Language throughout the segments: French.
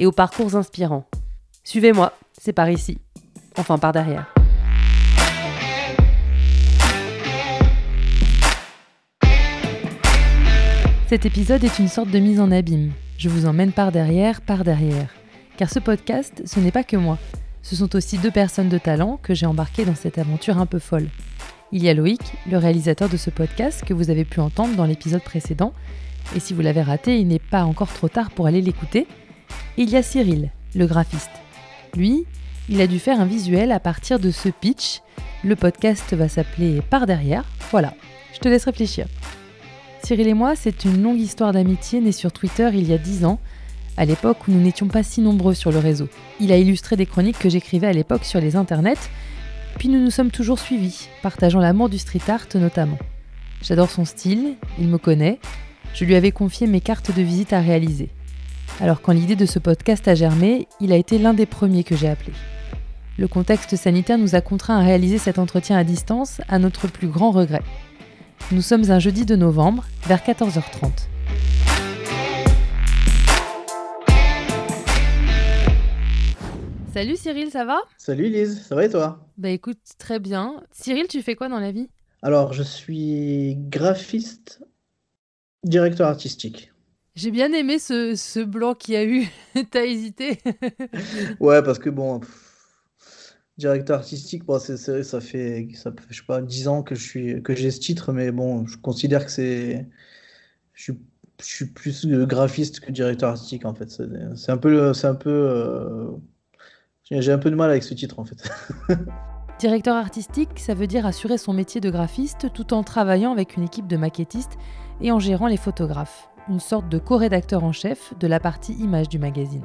et aux parcours inspirants. Suivez-moi, c'est par ici. Enfin, par derrière. Cet épisode est une sorte de mise en abîme. Je vous emmène par derrière, par derrière. Car ce podcast, ce n'est pas que moi. Ce sont aussi deux personnes de talent que j'ai embarquées dans cette aventure un peu folle. Il y a Loïc, le réalisateur de ce podcast que vous avez pu entendre dans l'épisode précédent. Et si vous l'avez raté, il n'est pas encore trop tard pour aller l'écouter. Il y a Cyril, le graphiste. Lui, il a dû faire un visuel à partir de ce pitch. Le podcast va s'appeler Par derrière. Voilà, je te laisse réfléchir. Cyril et moi, c'est une longue histoire d'amitié née sur Twitter il y a 10 ans, à l'époque où nous n'étions pas si nombreux sur le réseau. Il a illustré des chroniques que j'écrivais à l'époque sur les internets puis nous nous sommes toujours suivis, partageant l'amour du street art notamment. J'adore son style, il me connaît, je lui avais confié mes cartes de visite à réaliser. Alors quand l'idée de ce podcast a germé, il a été l'un des premiers que j'ai appelé. Le contexte sanitaire nous a contraints à réaliser cet entretien à distance, à notre plus grand regret. Nous sommes un jeudi de novembre, vers 14h30. Salut Cyril, ça va? Salut Lise, ça va et toi? Bah écoute, très bien. Cyril, tu fais quoi dans la vie? Alors, je suis graphiste, directeur artistique. J'ai bien aimé ce, ce blanc qu'il y a eu. T'as hésité? Ouais, parce que bon, directeur artistique, bon, c'est, ça fait, ça fait, je sais pas, 10 ans que je suis, que j'ai ce titre, mais bon, je considère que c'est, je suis, je suis plus graphiste que directeur artistique en fait. C'est, un peu, c'est un peu euh, j'ai un peu de mal avec ce titre en fait. Directeur artistique, ça veut dire assurer son métier de graphiste tout en travaillant avec une équipe de maquettistes et en gérant les photographes. Une sorte de co-rédacteur en chef de la partie image du magazine.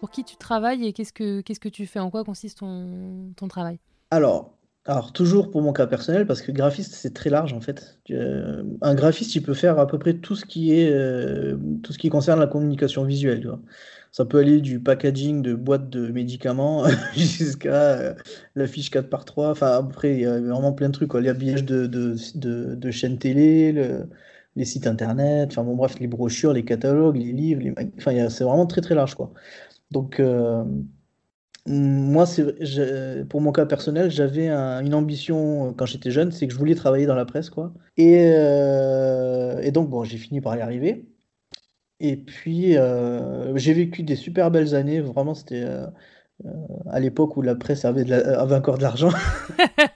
Pour qui tu travailles et qu'est-ce que, que tu fais? En quoi consiste ton, ton travail? Alors, alors, toujours pour mon cas personnel, parce que graphiste, c'est très large en fait. Euh, un graphiste, il peut faire à peu près tout ce qui est, euh, tout ce qui concerne la communication visuelle. Ça peut aller du packaging de boîtes de médicaments jusqu'à euh, la fiche 4 par 3 Enfin, après, il y a vraiment plein de trucs. L'habillage de, de, de, de, chaînes télé, les sites internet, enfin bon, bref, les brochures, les catalogues, les livres. Enfin, c'est vraiment très très large. Quoi. Donc, moi, c'est, pour mon cas personnel, j'avais une ambition euh, quand j'étais jeune, c'est que je voulais travailler dans la presse, quoi. Et, euh, et donc, bon, j'ai fini par y arriver. Et puis, euh, j'ai vécu des super belles années. Vraiment, c'était euh, à l'époque où la presse avait, de avait encore de l'argent.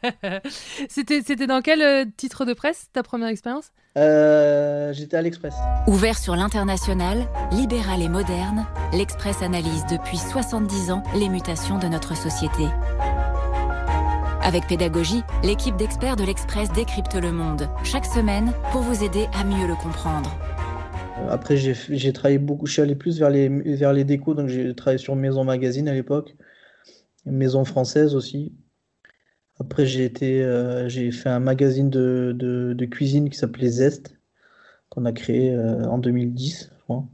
c'était, c'était dans quel euh, titre de presse, ta première expérience? Euh, J'étais à l'Express. Ouvert sur l'international, libéral et moderne, l'Express analyse depuis 70 ans les mutations de notre société. Avec pédagogie, l'équipe d'experts de l'Express décrypte le monde, chaque semaine, pour vous aider à mieux le comprendre. Après, j'ai travaillé beaucoup, je suis allé plus vers les, vers les décos, donc j'ai travaillé sur Maison Magazine à l'époque, Maison Française aussi. Après, j'ai été, euh, fait un magazine de, de, cuisine qui s'appelait Zest, qu'on a créé euh, en 2010, je crois.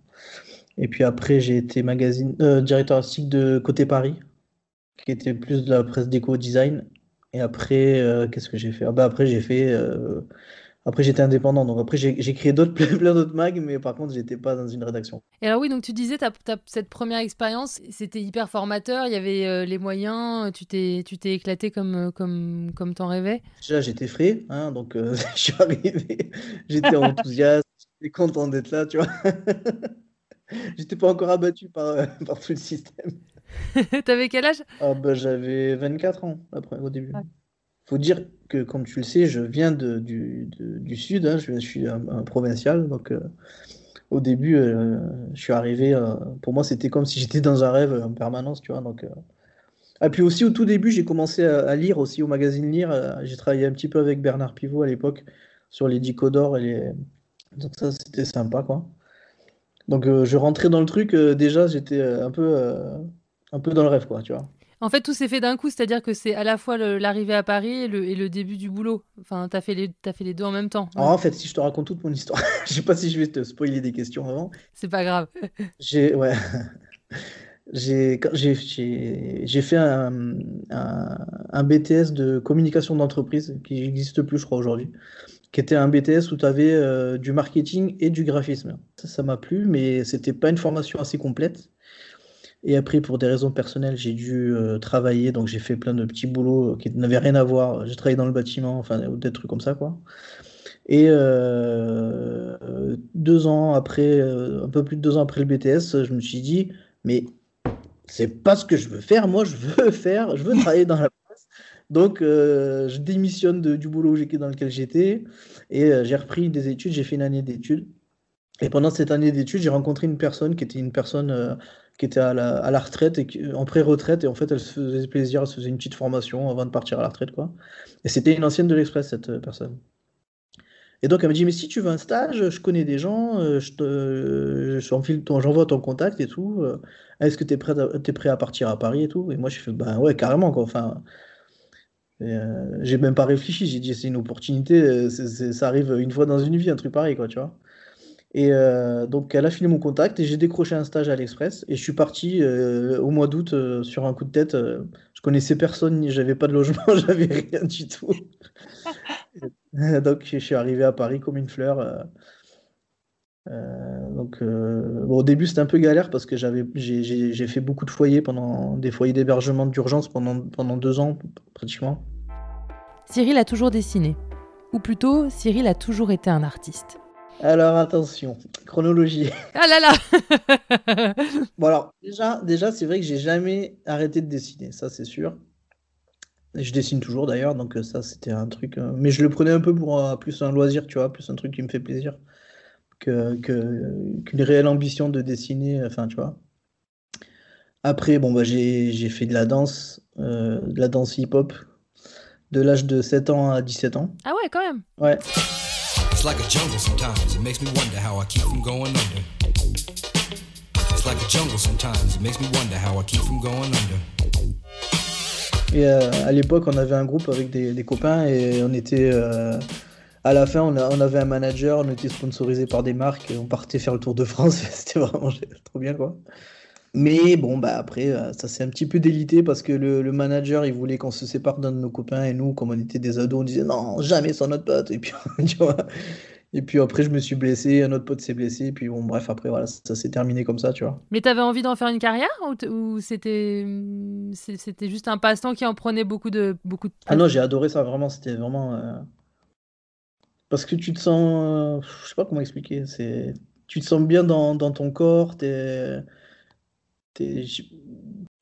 Et puis après, j'ai été magazine, euh, directeur artistique de Côté Paris, qui était plus de la presse déco design. Et après, qu'est-ce que j'ai fait? Ah bah Après, j'ai fait après, j'étais indépendant, donc après, j'ai créé d'autres, plein d'autres mags, mais par contre, j'étais pas dans une rédaction. Et alors, oui, donc tu disais, cette première expérience, c'était hyper formateur, il y avait euh, les moyens, tu t'es éclaté comme, euh, comme, comme t'en rêvais? Déjà, j'étais frais, hein, donc euh, je suis arrivé, j'étais enthousiaste, j'étais content d'être là, tu vois. j'étais pas encore abattu par, par tout le système. T'avais quel âge? Ah, bah, J'avais 24 ans après, au début faut dire que, comme tu le sais, je viens du, du, sud, hein, je, suis un, provincial, donc euh, au début, euh, je suis arrivé, euh, pour moi, c'était comme si j'étais dans un rêve en permanence, tu vois. Donc, Et ah, puis aussi, au tout début, j'ai commencé à, lire aussi au magazine Lire. j'ai travaillé un petit peu avec Bernard Pivot à l'époque sur les Dicodor et les. Donc ça, c'était sympa, quoi. Donc je rentrais dans le truc, déjà, j'étais un peu un peu dans le rêve, quoi, tu vois. En fait, tout s'est fait d'un coup, c'est-à-dire que c'est à la fois l'arrivée à Paris et le, et le, début du boulot. Enfin, t'as fait, les, as fait les deux en même temps. Alors, en fait, si je te raconte toute mon histoire, je sais pas si je vais te spoiler des questions avant. C'est pas grave. J'ai, ouais. J'ai fait un, un, BTS de communication d'entreprise qui n'existe plus, je crois, aujourd'hui, qui était un BTS où tu avais euh, du marketing et du graphisme. Ça m'a plu, mais c'était pas une formation assez complète. Et après, pour des raisons personnelles, j'ai dû euh, travailler, donc j'ai fait plein de petits boulots euh, qui n'avaient rien à voir. J'ai travaillé dans le bâtiment, enfin, des trucs comme ça, quoi. Et euh, deux ans après, un peu plus de deux ans après le BTS, je me suis dit, mais c'est pas ce que je veux faire. Moi, je veux faire, je veux travailler dans la presse. Donc, je démissionne du boulot dans lequel j'étais et j'ai repris des études. J'ai fait une année d'études. Et pendant cette année d'études, j'ai rencontré une personne qui était une personne qui était à la, à la retraite et en pré-retraite et en fait elle se faisait plaisir, elle se faisait une petite formation avant de partir à la retraite quoi. Et c'était une ancienne de l'Express cette euh, personne. Et donc elle me dit mais si tu veux un stage, je connais des gens, euh, je j'envoie ton contact et tout. Euh, est-ce que tu es prêt, à, prêt à partir à Paris et tout? Et moi j'ai fait ben ouais carrément quoi. Enfin, j'ai même pas réfléchi, j'ai dit c'est une opportunité, ça arrive une fois dans une vie un truc pareil quoi tu vois. Et euh, donc, elle a filé mon contact et j'ai décroché un stage à l'Express. Et je suis parti euh, au mois d'août euh, sur un coup de tête. je connaissais personne, j'avais pas de logement, j'avais rien du tout. donc, je suis arrivé à Paris comme une fleur. donc, au début, c'était un peu galère parce que j'avais, j'ai, fait beaucoup de foyers pendant des foyers d'hébergement d'urgence pendant, pendant deux ans, pratiquement. Cyril a toujours dessiné. Ou plutôt, Cyril a toujours été un artiste. Alors attention, chronologie. Ah là là Bon alors, déjà, déjà c'est vrai que j'ai jamais arrêté de dessiner, ça c'est sûr. Et je dessine toujours d'ailleurs, donc euh, ça c'était un truc. Euh, mais je le prenais un peu pour euh, plus un loisir, tu vois, plus un truc qui me fait plaisir que, qu'une réelle ambition de dessiner, enfin tu vois. Après, bon bah j'ai, fait de la danse, de la danse hip-hop, de l'âge de 7 ans à 17 ans. Ah ouais, quand même. Ouais. It's like a jungle sometimes. It makes me wonder how I keep from going under. It's like a jungle sometimes. It makes me wonder how I keep from going under. Et euh, à l'époque, on avait un groupe avec des, des copains et on était. Euh, à la fin, on, a, on, avait un manager, on était sponsorisé par des marques, et on partait faire le tour de France. C'était vraiment trop bien, quoi. Mais bon, bah après, euh, ça s'est un petit peu délité parce que le, le manager, il voulait qu'on se sépare d'un de nos copains et nous, comme on était des ados, on disait non, jamais sans notre pote. Et puis, tu vois, et puis après, je me suis blessé, un autre pote s'est blessé, et puis bon, bref, après, voilà, ça, s'est terminé comme ça, tu vois. Mais t'avais envie d'en faire une carrière ou, c'était c'était juste un passe-temps qui en prenait beaucoup de beaucoup de Ah non, j'ai adoré ça, vraiment, c'était vraiment euh, parce que tu te sens, euh, je sais pas comment expliquer, c'est tu te sens bien dans, dans ton corps, t'es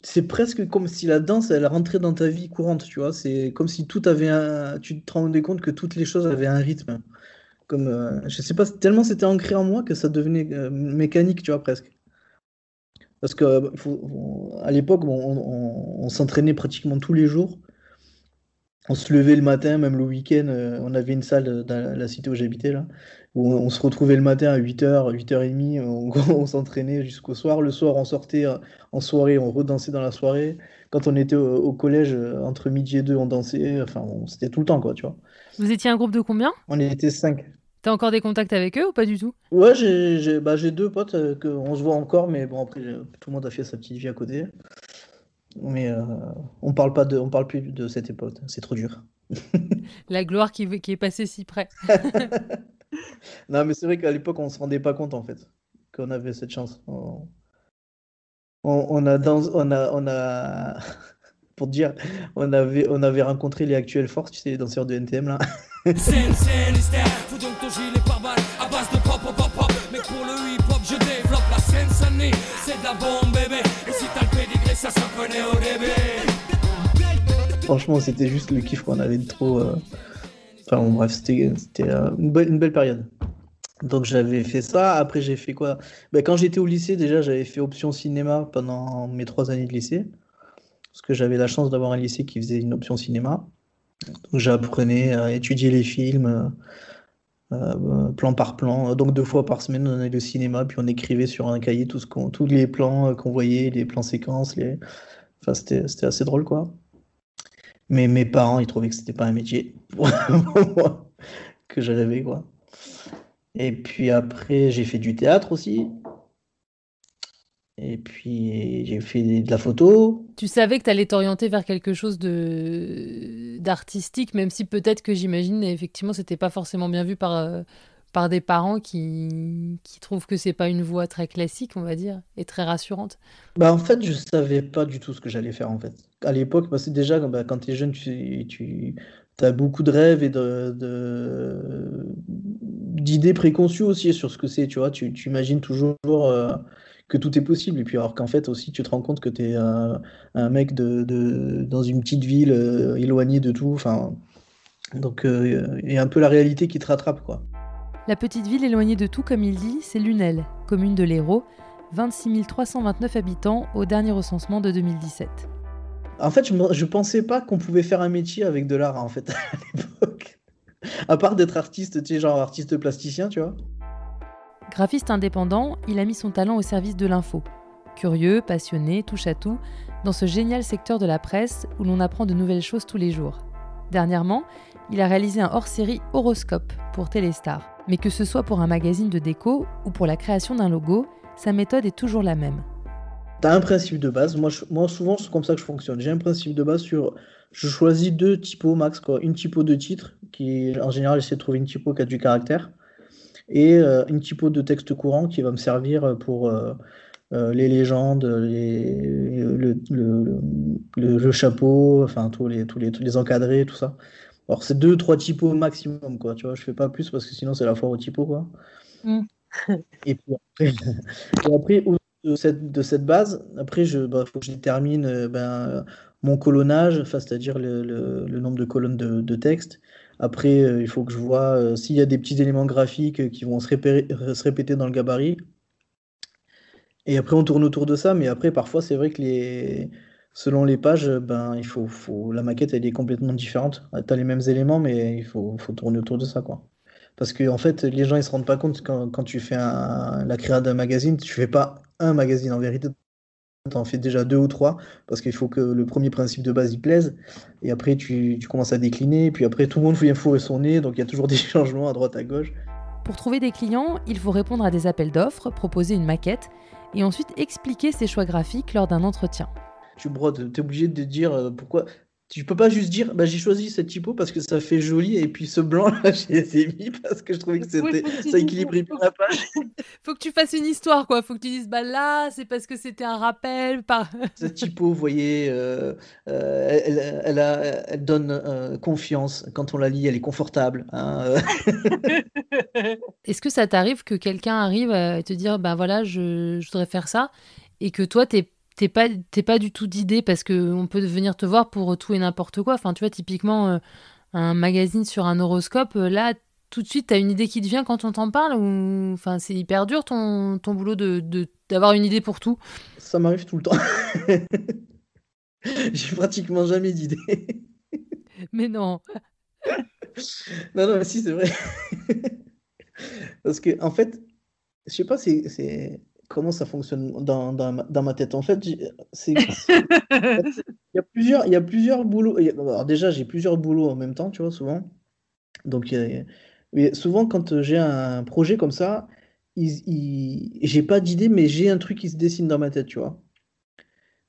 c'est presque comme si la danse elle rentrait dans ta vie courante, tu vois. C'est comme si tout avait un. Tu te rendais compte que toutes les choses avaient un rythme. Comme, euh, je sais pas, tellement c'était ancré en moi que ça devenait euh, mécanique, tu vois, presque. Parce que à l'époque, on s'entraînait pratiquement tous les jours on se levait le matin, même le week-end, euh, on avait une salle dans la cité où j'habitais, là, où on, se retrouvait le matin à 8h, 8h30, on, on s'entraînait jusqu'au soir. Le soir, on sortait euh, en soirée, on redansait dans la soirée. Quand on était au, collège, euh, entre midi et deux, on dansait. Enfin, c'était tout le temps, quoi, tu vois. Vous étiez un groupe de combien? On était cinq. T'as encore des contacts avec eux ou pas du tout? Ouais, j'ai bah, deux potes, que on se voit encore, mais bon, après, tout le monde a fait sa petite vie à côté. Mais euh, on parle pas de, on parle plus de cette époque. C'est trop dur. La gloire qui, qui est passée si près. non, mais c'est vrai qu'à l'époque, on se rendait pas compte en fait qu'on avait cette chance. On, on, a dans, on a, on a, pour dire, on avait, on avait rencontré les actuelles forces, tu sais, les danseurs de NTM là. c'est donc ton gilet par balle à base de pop pop pop. Mais pour le hip hop, je développe la scène C'est de la bombe ça au Franchement, c'était juste le kiff qu'on avait trop. Euh, enfin, bon, bref, c'était euh, une, belle, période. Donc j'avais fait ça. Après, j'ai fait quoi? Ben, Quand j'étais au lycée, déjà, j'avais fait option cinéma pendant mes trois années de lycée. Parce que j'avais la chance d'avoir un lycée qui faisait une option cinéma. J'apprenais à étudier les films, plan par plan. Donc deux fois par semaine, on allait au cinéma, puis on écrivait sur un cahier tout ce qu'on, tous les plans qu'on voyait, les plans séquences. Les... Enfin, c'était, c'était assez drôle, quoi. Mais mes parents, ils trouvaient que c'était pas un métier pour moi, que je rêvais, quoi. Et puis après, j'ai fait du théâtre aussi. Et puis j'ai fait de la photo. Tu savais que tu allais t'orienter vers quelque chose de d'artistique, même si peut-être que j'imagine effectivement c'était pas forcément bien vu par euh, par des parents qui, qui trouvent que c'est pas une voie très classique, on va dire, et très rassurante. Bah en fait, je savais pas du tout ce que j'allais faire en fait. À l'époque, c'est déjà bah, quand tu es jeune, tu, tu as beaucoup de rêves et de, d'idées préconçues aussi sur ce que c'est, tu vois, tu, tu imagines toujours euh, que tout est possible. Et puis alors qu'en fait aussi, tu te rends compte que tu es un, mec de, dans une petite ville euh, éloignée de tout. Enfin, donc euh, il y a un peu la réalité qui te rattrape, quoi. La petite ville éloignée de tout, comme il dit, c'est Lunel, commune de l'Hérault, 26 329 habitants au dernier recensement de 2017. En fait, je, je pensais pas qu'on pouvait faire un métier avec de l'art, en fait, à l'époque. À part d'être artiste, tu sais, genre artiste plasticien, tu vois. Graphiste indépendant, il a mis son talent au service de l'info. Curieux, passionné, touche à tout, dans ce génial secteur de la presse où l'on apprend de nouvelles choses tous les jours. Dernièrement, il a réalisé un hors-série horoscope pour Téléstar. Mais que ce soit pour un magazine de déco ou pour la création d'un logo, sa méthode est toujours la même. T'as un principe de base. Moi, souvent, c'est comme ça que je fonctionne. J'ai un principe de base sur. Je choisis deux typos max, quoi. Une typo de titre, qui en général, j'essaie de trouver une typo qui a du caractère et euh, une typo de texte courant qui va me servir pour euh, euh, les légendes, les, le, le, le, chapeau, enfin tous les, tous les, tous les encadrés, tout ça. Alors c'est deux, trois typos maximum, quoi. Tu vois, je fais pas plus parce que sinon c'est la foire au typo, quoi. Mm. et puis après, et après de, cette, de cette base, après, il bah, faut que je détermine ben, mon colonnage, c'est-à-dire le, le, nombre de colonnes de, de texte. Après, euh, il faut que je vois euh, s'il y a des petits éléments graphiques euh, qui vont se, répéter dans le gabarit. Et après, on tourne autour de ça. Mais après, parfois, c'est vrai que les... selon les pages, ben, il faut, faut... la maquette, elle est complètement différente. Tu as les mêmes éléments, mais il faut, faut tourner autour de ça. Quoi. Parce que en fait, les gens, ils se rendent pas compte quand, quand tu fais la création d'un magazine, tu fais pas un magazine. En vérité, en fais déjà deux ou trois, parce qu'il faut que le premier principe de base y plaise, et après tu, commences à décliner, puis après tout le monde vient fourrer son nez, donc il y a toujours des changements à droite à gauche. Pour trouver des clients, il faut répondre à des appels d'offres, proposer une maquette, et ensuite expliquer ses choix graphiques lors d'un entretien. Tu brodes, tu es obligé de dire euh, pourquoi tu peux pas juste dire bah, j'ai choisi cette typo parce que ça fait joli et puis ce blanc là j'ai mis parce que je trouvais que c'était ça équilibrait bien la page. faut que tu fasses une histoire quoi, faut que tu dises bah là c'est parce que c'était un rappel par cette typo vous voyez euh, euh, elle, elle, a, elle, donne euh, confiance. Quand on la lit, elle est confortable hein, Est-ce que ça t'arrive que quelqu'un arrive à te dire bah voilà je, je voudrais faire ça et que toi t'es t'es pas pas du tout d'idée parce que on peut venir te voir pour tout et n'importe quoi. Enfin, tu vois, typiquement euh, un magazine sur un horoscope, euh, là, tout de suite, t'as une idée qui te vient quand on t'en parle ou enfin, c'est hyper dur ton, ton boulot de d'avoir une idée pour tout? Ça m'arrive tout le temps. J'ai pratiquement jamais d'idée. Mais non. non, non, si, c'est vrai. Parce que, en fait, je sais pas, c'est comment ça fonctionne dans, dans, dans ma tête. En fait, c'est, il y a plusieurs, il y a plusieurs boulots. Alors déjà, j'ai plusieurs boulots en même temps, tu vois, souvent. Donc, mais souvent, quand j'ai un projet comme ça, il, j'ai pas d'idée, mais j'ai un truc qui se dessine dans ma tête, tu vois.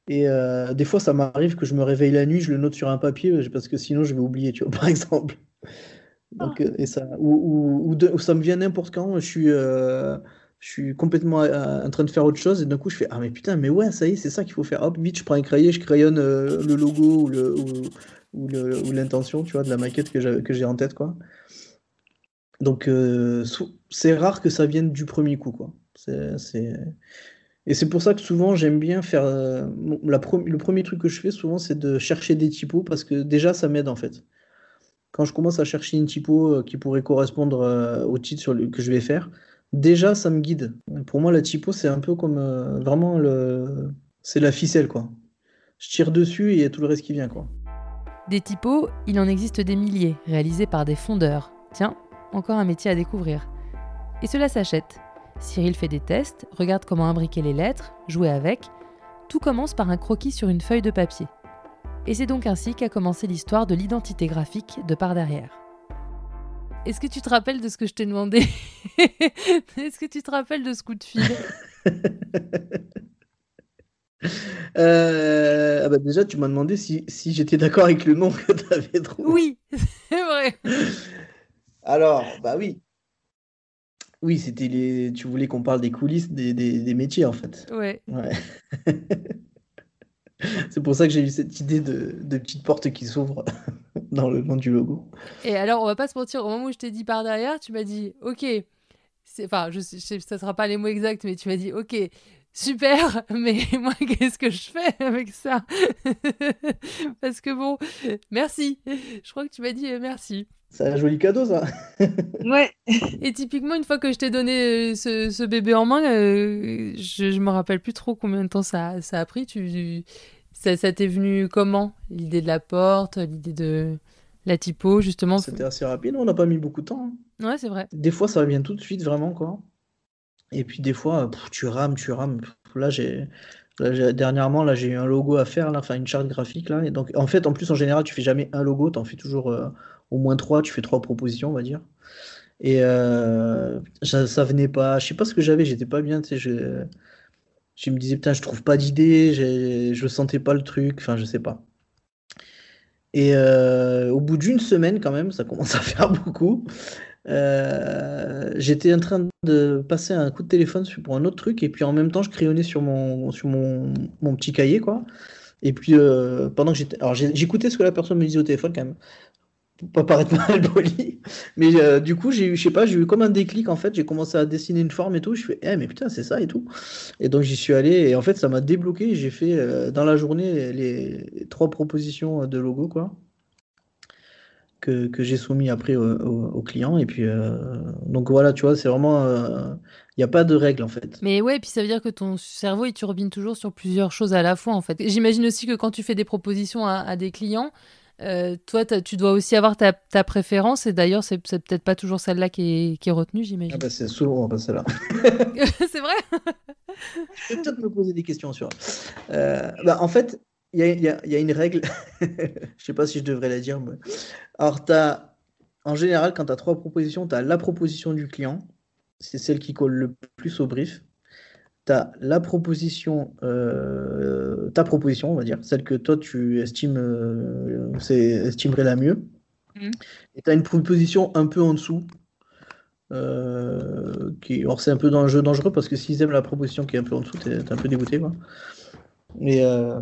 Et euh, des fois, ça m'arrive que je me réveille la nuit, je le note sur un papier, parce que sinon, je vais oublier, tu vois, par exemple. Donc, ah. et ça, ou, ou, ça me vient n'importe quand, je suis. Euh, je suis complètement euh, en train de faire autre chose et d'un coup je fais ah mais putain mais ouais ça y est c'est ça qu'il faut faire. Hop vite je prends un crayon je crayonne euh, le logo ou le ou, l'intention tu vois de la maquette que j'ai en tête quoi. Donc euh, c'est rare que ça vienne du premier coup quoi. C'est et c'est pour ça que souvent j'aime bien faire la le premier truc que je fais souvent c'est de chercher des typos parce que déjà ça m'aide en fait. Quand je commence à chercher une typo qui pourrait correspondre au titre sur le, que je vais faire déjà ça me guide. Pour moi, la typo, c'est un peu comme euh, vraiment le. C'est la ficelle, quoi. Je tire dessus et tout le reste qui vient, quoi. Des typos, il en existe des milliers, réalisés par des fondeurs. Tiens, encore un métier à découvrir. Et cela s'achète. Cyril fait des tests, regarde comment imbriquer les lettres, jouer avec. Tout commence par un croquis sur une feuille de papier. Et c'est donc ainsi qu'a commencé l'histoire de l'identité graphique de par derrière. Est-ce que tu te rappelles de ce que je t'ai demandé Est-ce que tu te rappelles de ce coup de fil euh, ah bah déjà, tu m'as demandé si, si j'étais d'accord avec le nom que tu avais trouvé. Oui, c'est vrai. Alors, bah oui. Oui, c'était les. Tu voulais qu'on parle des coulisses des, des, des métiers, en fait. Ouais. Ouais. C'est pour ça que j'ai eu cette idée de, de petite porte qui s'ouvre dans le nom du logo. Et alors, on va pas se mentir, au moment où je t'ai dit par derrière, tu m'as dit, ok, enfin, je sais, ça sera pas les mots exacts, mais tu m'as dit, ok, super, mais moi, qu'est-ce que je fais avec ça? Parce que bon, merci. Je crois que tu m'as dit euh, merci. C'est un joli cadeau, ça. Ouais. Et typiquement, une fois que je t'ai donné euh, ce, ce bébé en main, euh, je, je me rappelle plus trop combien de temps ça, ça a pris. Tu, ça, ça t'est venu comment L'idée de la porte, l'idée de la typo, justement? C'était assez rapide, on n'a pas mis beaucoup de temps. hein. Ouais, c'est vrai. Des fois, ça vient tout de suite, vraiment, quoi. Et puis, des fois, pff, tu rames, tu rames. Là, j'ai. là, j'ai- dernièrement, là, j'ai eu un logo à faire, là, enfin une charte graphique là. Et donc, en fait, en plus, en général, tu fais jamais un logo, tu en fais toujours euh, au moins trois, tu fais trois propositions, on va dire. Et euh, ça, ça venait pas, je sais pas ce que j'avais, j'étais pas bien, tu sais, je, me disais, putain, je trouve pas d'idée, je sentais pas le truc, enfin, je sais pas. Et euh, au bout d'une semaine, quand même, ça commence à faire beaucoup. euh, j'étais en train de passer un coup de téléphone pour un autre truc, et puis en même temps, je crayonnais sur mon, sur mon, mon petit cahier, quoi. Et puis, euh, pendant que j'étais. Alors, j'écoutais ce que la personne me disait au téléphone, quand même. Pour pas paraître mal poli. Mais euh, du coup, j'ai eu, je sais pas, j'ai eu comme un déclic, en fait. J'ai commencé à dessiner une forme et tout. Je fais, eh, mais putain, c'est ça et tout. Et donc, j'y suis allé, et en fait, ça m'a débloqué. J'ai fait, euh, dans la journée, les, trois propositions de logo, quoi. Que, que j'ai soumis après au, au- client. Et puis, euh, donc voilà, tu vois, c'est vraiment. Il n'y a pas de règle, en fait. Mais ouais, puis ça veut dire que ton cerveau, il turbine toujours sur plusieurs choses à la fois, en fait. J'imagine aussi que quand tu fais des propositions à des clients, euh, toi, tu dois aussi avoir ta, ta préférence, et d'ailleurs, c'est peut-être pas toujours celle-là qui est, qui est retenue, Ah j'imagine. bah, c'est souvent bah, celle-là. c'est vrai Je vais peut-être me poser des questions sur. Euh, bah, en fait, il y a, y y une règle. Je sais pas si je devrais la dire. mais- Alors, en général, quand tu as trois propositions, tu as la proposition du client. C'est celle qui colle le plus au brief. Tu as la proposition, euh, ta proposition, on va dire, celle que toi tu estimes, euh, estimerais la mieux. Mhm. Et tu as une proposition un peu en dessous. euh, qui, alors c'est un peu dans le jeu dangereux parce que s'ils aiment la proposition qui est un peu en dessous, t'es, t'es un peu dégoûté. Quoi. Mais euh,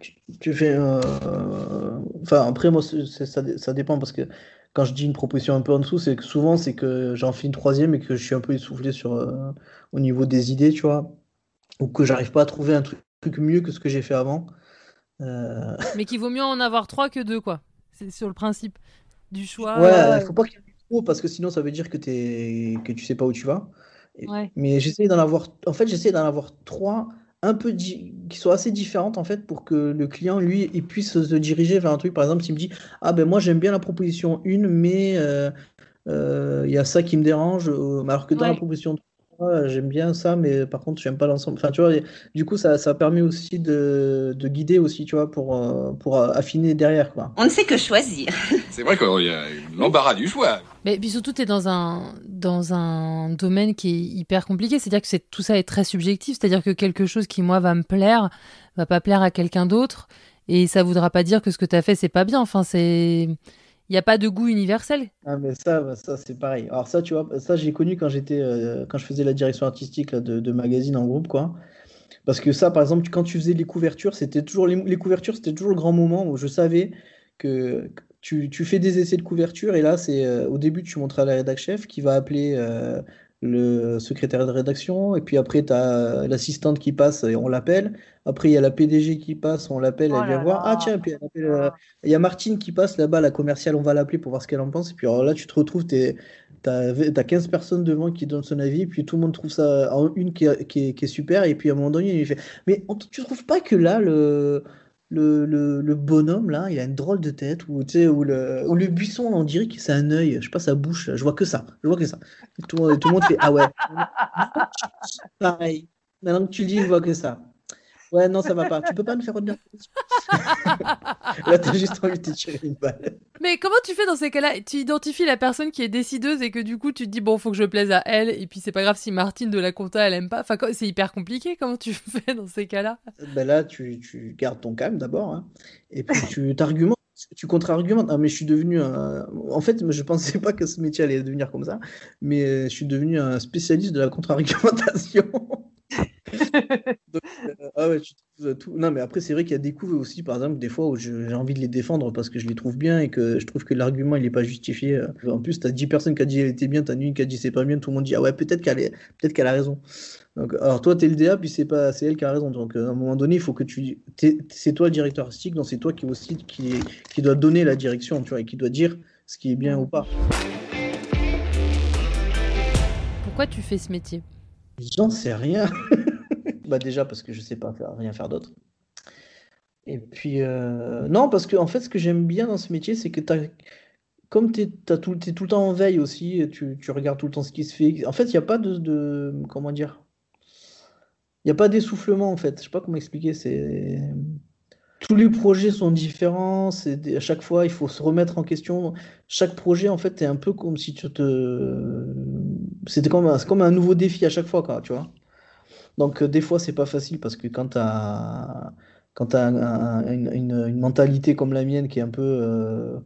tu, tu fais. euh, Enfin, après, moi, c'est- ça, ça dépend parce que quand je dis une proposition un peu en dessous, c'est que souvent, c'est que j'en fais une troisième et que je suis un peu essoufflé sur, euh, au niveau des idées, tu vois, ou que j'arrive pas à trouver un truc, truc mieux que ce que j'ai fait avant. Euh, Mais qu'il vaut mieux en avoir trois que deux, quoi. C'est sur le principe du choix. ouais, il faut pas qu'il y en ait trop parce que sinon, ça veut dire que t'es, que tu sais pas où tu vas. Ouais. Mais j'essaie d'en avoir, en fait, j'essaie d'en avoir trois un peu di- qui soient assez différentes en fait pour que le client lui il puisse se diriger vers un truc. Par exemple, s'il me dit ah ben moi j'aime bien la proposition 1 mais euh, euh, il y a ça qui me dérange, euh, alors que dans la proposition 3 j'aime bien ça mais par contre j'aime pas l'ensemble. Enfin tu vois, du coup ça, ça permet aussi de, de guider aussi tu vois pour pour affiner derrière quoi. On ne sait que choisir. C'est vrai qu'il y a l'embarras du choix. Mais puis surtout, tu es dans un, dans un domaine qui est hyper compliqué. C'est-à-dire que tout ça est très subjectif. C'est-à-dire que quelque chose qui, moi, va me plaire, va pas plaire à quelqu'un d'autre. Et ça voudra pas dire que ce que tu as fait, c'est pas bien. Enfin, c'est. Il n'y a pas de goût universel. Ah mais ça, bah, ça c'est pareil. Alors ça, tu vois, ça j'ai connu quand j'étais, euh, quand je faisais la direction artistique de, de magazine en groupe, quoi. Parce que ça, par exemple, quand tu faisais les couvertures, c'était toujours les, couvertures, c'était toujours le grand moment où je savais que tu, tu fais des essais de couverture et là, c'est euh, au début, tu montres à la rédac chef qui va appeler euh, le secrétaire de rédaction et puis après, tu as l'assistante qui passe et on l'appelle. Après, il y a la PDG qui passe, on l'appelle, Oh elle vient là voir. Ah tiens, puis elle appelle, euh, il y a Martine qui passe là-bas, la commerciale, on va l'appeler pour voir ce qu'elle en pense. Et puis alors là, tu te retrouves, tu as, 15 personnes devant qui donnent son avis, puis tout le monde trouve ça en une qui est, qui est- qui est super. Et puis à un moment donné, il fait Mais on- tu trouves pas que là, le, le, le, le bonhomme là, il a une drôle de tête, ou, tu sais, ou, le, ou le buisson, là, on dirait que c'est un œil, je sais pas, sa bouche, là, je vois que ça, je vois que ça. Tout, le monde- tout le monde fait Ah ouais. Pareil. Maintenant que tu le dis, je vois que ça. Ouais, non, ça va pas. Tu peux pas me faire revenir. Là, t'as juste envie de tirer une balle. Mais comment tu fais dans ces cas-là? Tu identifies la personne qui est décideuse et que du coup tu te dis bon faut que je plaise à elle et puis c'est pas grave si Martine de la compta elle aime pas. Enfin c'est hyper compliqué. Comment tu fais dans ces cas-là? Ben là, tu, tu gardes ton calme d'abord, hein, et puis tu t'argumentes, tu contre-argumentes. Ah, mais je suis devenu un... En fait, je pensais pas que ce métier allait devenir comme ça, mais euh, je suis devenu un spécialiste de la contre-argumentation. Donc, euh, ah ouais, tu trouves tout. Non, mais après, c'est vrai qu'il y a des coups aussi, par exemple, des fois où j'ai envie de les défendre parce que je les trouve bien et que je trouve que l'argument, il n'est pas justifié. euh. En plus, tu as 10 personnes qui ont dit elle était bien, tu as une qui a dit c'est pas bien, tout le monde dit ah ouais, peut-être qu'elle est... peut qu'elle a raison. Donc, alors toi, tu es le DA, puis c'est pas, c'est elle qui a raison. Donc euh, à un moment donné, il faut que tu, c'est toi le directeur artistique, donc c'est toi qui aussi qui, qui doit donner la direction, tu vois, et qui doit dire ce qui est bien ou pas. Pourquoi tu fais ce métier? J'en sais rien. bah déjà parce que je sais pas faire, rien faire d'autre. Et puis euh, non, parce que en fait, ce que j'aime bien dans ce métier, c'est que comme tu es, tout, le temps en veille aussi, tu, tu regardes tout le temps ce qui se fait. En fait, il n'y a pas de, de- comment dire, il n'y a pas d'essoufflement en fait. Je sais pas comment expliquer. C'est tous les projets sont différents. À chaque fois, il faut se remettre en question. Chaque projet, en fait, est un peu comme si tu te, c'était comme un, c'est comme un nouveau défi à chaque fois, quoi, tu vois. Donc, euh, des fois, c'est pas facile parce que quand tu as, quand une, une- mentalité comme la mienne qui est un peu euh,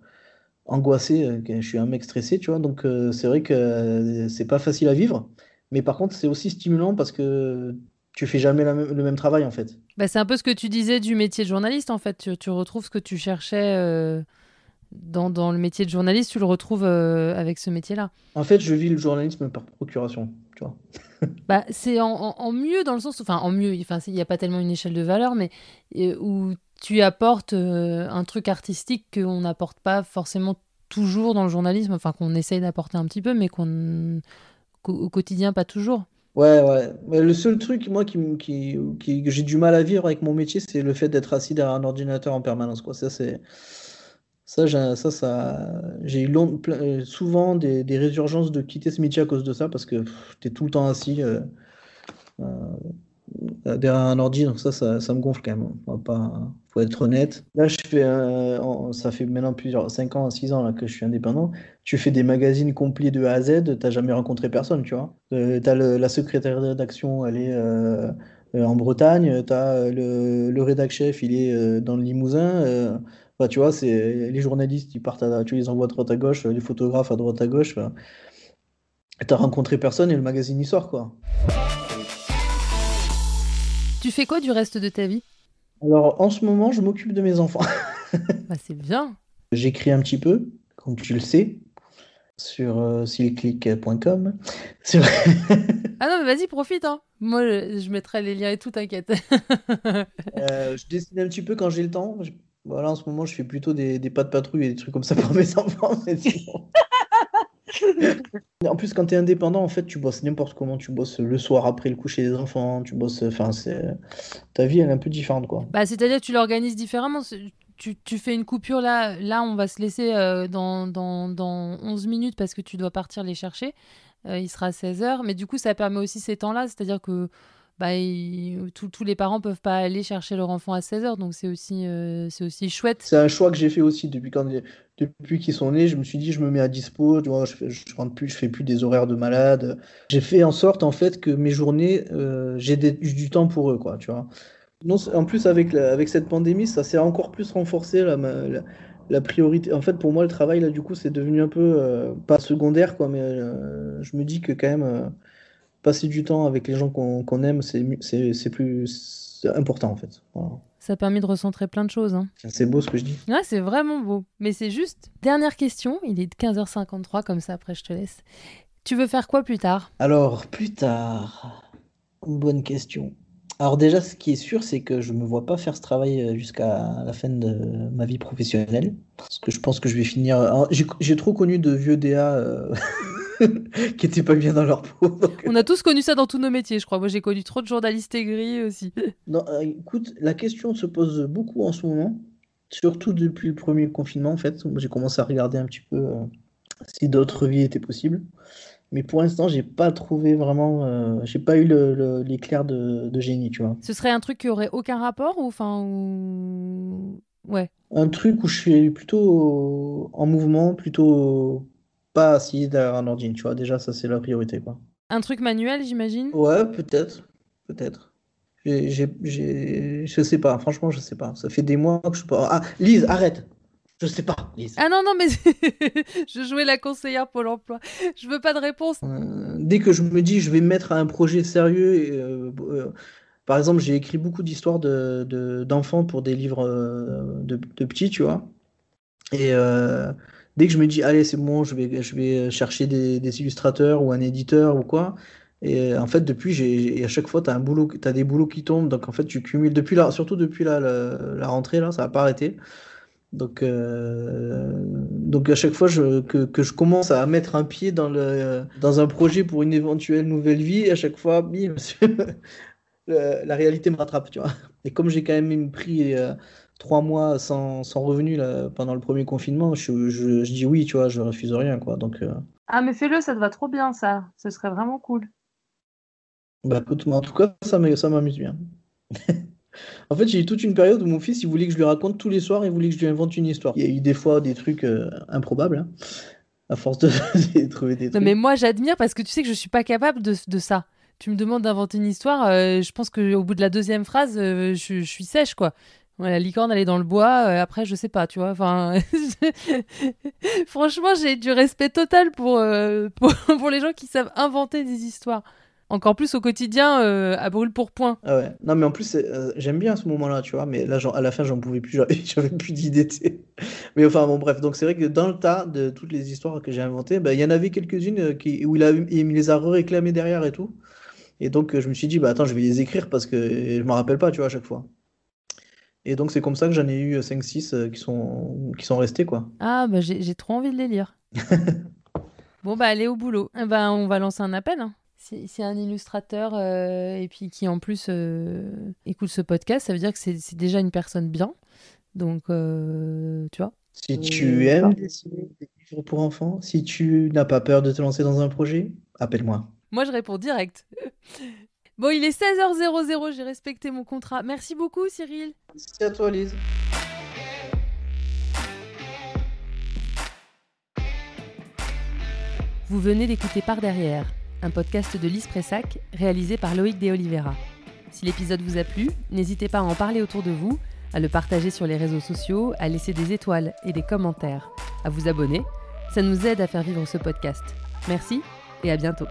angoissée, euh, je suis un mec stressé, tu vois, donc c'est vrai que c'est pas facile à vivre. Mais par contre, c'est aussi stimulant parce que tu fais jamais la le même travail en fait. Bah, c'est un peu ce que tu disais du métier de journaliste en fait. Tu, retrouves ce que tu cherchais dans, dans le métier de journaliste, tu le retrouves euh, avec ce métier-là. En fait, je vis le journalisme par procuration, tu vois. Bah, c'est en, en- en mieux dans le sens, enfin en mieux, enfin il n'y a pas tellement une échelle de valeur, mais où tu apportes euh, un truc artistique qu'on n'apporte pas forcément toujours dans le journalisme, enfin qu'on essaye d'apporter un petit peu, mais qu'on qu'au au quotidien pas toujours. Ouais, ouais. Mais le seul truc, moi, qui, qui, qui- que j'ai du mal à vivre avec mon métier, c'est le fait d'être assis derrière un ordinateur en permanence, quoi. Ça, c'est, ça, j'ai, eu euh, souvent des, résurgences de quitter ce métier à cause de ça, parce que tu es tout le temps assis euh, euh, derrière un ordi, donc ça, ça, me gonfle quand même. On va pas, faut être honnête. Là, je fais, ça fait maintenant plusieurs, 5 ans, 6 ans là, que je suis indépendant. Tu fais des magazines complets de A à Z, t'as jamais rencontré personne, tu vois. Le- la secrétaire de rédaction, elle est en Bretagne, t'as euh, le, le rédac chef, il est dans le Limousin. Enfin, tu vois, c'est les journalistes, ils partent, à, tu les envoies à droite à gauche, les photographes à droite à gauche. enfin. T'as rencontré personne et le magazine il sort, quoi. Tu fais quoi du reste de ta vie? Alors, en ce moment, je m'occupe de mes enfants. Bah c'est bien. J'écris un petit peu, comme tu le sais, sur euh, silclick.com. Sur- Ah non mais vas-y profite hein. Moi je, je mettrai les liens et tout, t'inquiète. Euh, je dessine un petit peu quand j'ai le temps. Je- Voilà, en ce moment, je fais plutôt des, des pas de patrouille et des trucs comme ça pour mes enfants. mais sinon- En plus, quand tu es indépendant, en fait, tu bosses n'importe comment. Tu bosses le soir après le coucher des enfants. Tu bosses. Enfin, c'est ta vie, elle est un peu différente, quoi. Bah, c'est-à-dire que tu l'organises différemment. Tu fais une coupure là, là on va se laisser euh, dans, dans, dans 11 minutes parce que tu dois partir les chercher. Euh, il sera 16h, mais du coup ça permet aussi ces temps-là, c'est-à-dire que bah, tous les parents peuvent pas aller chercher leur enfant à 16h, donc c'est aussi, euh, aussi chouette. C'est un choix que j'ai fait aussi depuis qu'ils sont nés. Je me suis dit, je me mets à dispo. Je fais, je rentre plus, je fais plus des horaires de malade. J'ai fait en sorte en fait que mes journées, euh, j'ai du temps pour eux, quoi. Tu vois. En plus avec avec cette pandémie, ça s'est encore plus renforcé la, la, priorité. En fait, pour moi, le travail là, du coup, c'est devenu un peu euh, pas secondaire, quoi. Mais je me dis que quand même, passer du temps avec les gens qu'on aime, c'est plus important en fait. Voilà. Ça permet de recentrer plein de choses. Hein. C'est beau ce que je dis. Ouais, c'est vraiment beau. Mais c'est juste. Dernière question, il est 15h53, comme ça après je te laisse. Tu veux faire quoi plus tard? Alors, plus tard, bonne question. Alors déjà, ce qui est sûr, c'est que je me vois pas faire ce travail euh, jusqu'à la fin de ma vie professionnelle. Parce que je pense que je vais finir... j'ai trop connu de vieux DA euh, qui étaient pas bien dans leur peau. On a tous connu ça dans tous nos métiers, je crois. Moi, j'ai connu trop de journalistes aigris aussi. Non, euh, écoute, la question se pose beaucoup en ce moment, surtout depuis le premier confinement, en fait. J'ai commencé à regarder un petit peu euh, si d'autres vies étaient possibles. Mais pour l'instant, j'ai pas trouvé vraiment, euh, j'ai pas eu l'éclair de, de, génie, tu vois. Ce serait un truc qui aurait aucun rapport ou enfin ou ouais. Un truc où je suis plutôt en mouvement, plutôt pas assis derrière un ordi, tu vois. Déjà, ça c'est la priorité, quoi. Un truc manuel, j'imagine? Ouais, peut-être, peut-être. Je sais pas, franchement, je sais pas. Ça fait des mois que je pas. Ah, Lise, arrête. Je sais pas, Lise. Ah non, non, mais je jouais la conseillère Pôle emploi. Je veux pas de réponse. Euh, dès que je me dis je vais me mettre à un projet sérieux, et, euh, euh, par exemple, j'ai écrit beaucoup d'histoires d'enfants de, d'enfants pour des livres de, de, petits, tu vois. Et dès que je me dis, allez, c'est bon, je vais, je vais chercher des, illustrateurs ou un éditeur ou quoi. Et en fait, depuis, j'ai, à chaque fois, tu as, des boulots qui tombent. Donc, en fait, tu cumules, depuis la, surtout depuis la, rentrée, là, ça va pas arrêter. Donc, euh, donc à chaque fois que, que, je commence à mettre un pied dans, le, dans un projet pour une éventuelle nouvelle vie, à chaque fois, la réalité me rattrape, tu vois. Et comme j'ai quand même pris euh, trois mois sans, sans revenu là, pendant le premier confinement, je, je, je, dis oui, tu vois, je refuse rien, quoi. Donc, euh... Ah, mais fais-le, ça te va trop bien, ça. Ce serait vraiment cool. Bah, écoute, en tout cas, ça m'amuse bien. En fait, j'ai eu toute une période où mon fils, il voulait que je lui raconte tous les soirs, il voulait que je lui invente une histoire. Il y a eu des fois des trucs euh, improbables, hein, à force de, trouver des trucs. Non, mais moi, j'admire parce que tu sais que je suis pas capable de, de ça. Tu me demandes d'inventer une histoire, euh, je pense qu'au bout de la deuxième phrase, euh, je, je, suis sèche, quoi. La licorne, elle est dans le bois, après, je sais pas, tu vois. Enfin, franchement, j'ai du respect total pour, pour, pour les gens qui savent inventer des histoires encore plus au quotidien euh, à brûle pour point. Ah ouais. Non mais en plus euh, j'aime bien ce moment-là, tu vois, mais là à la fin j'en pouvais plus, j'avais plus d'idées. Mais enfin bon bref, donc c'est vrai que dans le tas de toutes les histoires que j'ai inventées, bah, il y en avait quelques-unes euh, qui où il, a, il les a réclamées derrière et tout. Et donc je me suis dit bah attends, je vais les écrire parce que je me rappelle pas, tu vois, à chaque fois. Et donc c'est comme ça que j'en ai eu 5 6 qui sont qui sont restés quoi. Ah bah j'ai trop envie de les lire. bon bah allez au boulot. Eh ben on va lancer un appel. Hein c'est un illustrateur euh, et puis qui en plus euh, écoute ce podcast, ça veut dire que c'est déjà une personne bien. Donc, euh, tu vois. Si tu aimes dessiner des livres pour enfants, si tu n'as pas peur de te lancer dans un projet, appelle-moi. Moi, je réponds direct. Bon, il est 16h00, j'ai respecté mon contrat. Merci beaucoup, Cyril. Merci à toi, Lise. Vous venez d'écouter Par Derrière un podcast de Lise Pressac réalisé par Loïc De Oliveira. Si l'épisode vous a plu, n'hésitez pas à en parler autour de vous, à le partager sur les réseaux sociaux, à laisser des étoiles et des commentaires, à vous abonner. Ça nous aide à faire vivre ce podcast. Merci et à bientôt.